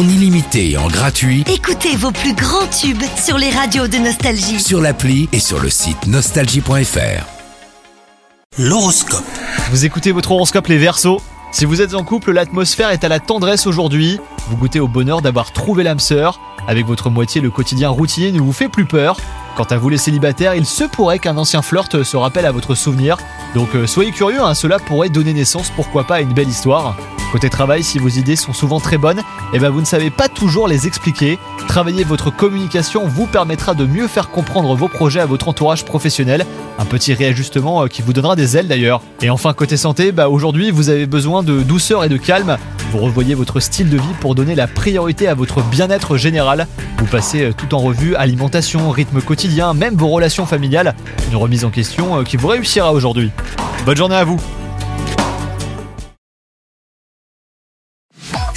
en illimité et en gratuit Écoutez vos plus grands tubes sur les radios de Nostalgie. sur l'appli et sur le site nostalgie.fr. L'horoscope. Vous écoutez votre horoscope les Verseaux? Si vous êtes en couple, l'atmosphère est à la tendresse aujourd'hui. Vous goûtez au bonheur d'avoir trouvé l'âme sœur. Avec votre moitié, le quotidien routinier ne vous fait plus peur. Quant à vous les célibataires, il se pourrait qu'un ancien flirt se rappelle à votre souvenir. Donc euh, soyez curieux, hein, cela pourrait donner naissance, pourquoi pas, à une belle histoire. Côté travail, si vos idées sont souvent très bonnes, et ben vous ne savez pas toujours les expliquer. Travailler votre communication vous permettra de mieux faire comprendre vos projets à votre entourage professionnel. Un petit réajustement euh, qui vous donnera des ailes d'ailleurs. Et enfin côté santé, bah aujourd'hui vous avez besoin de douceur et de calme. Vous revoyez votre style de vie pour donner la priorité à votre bien-être général. Vous passez euh, tout en revue alimentation, rythme quotidien, même vos relations familiales. Une remise en question euh, qui vous réussira aujourd'hui. Bonne journée à vous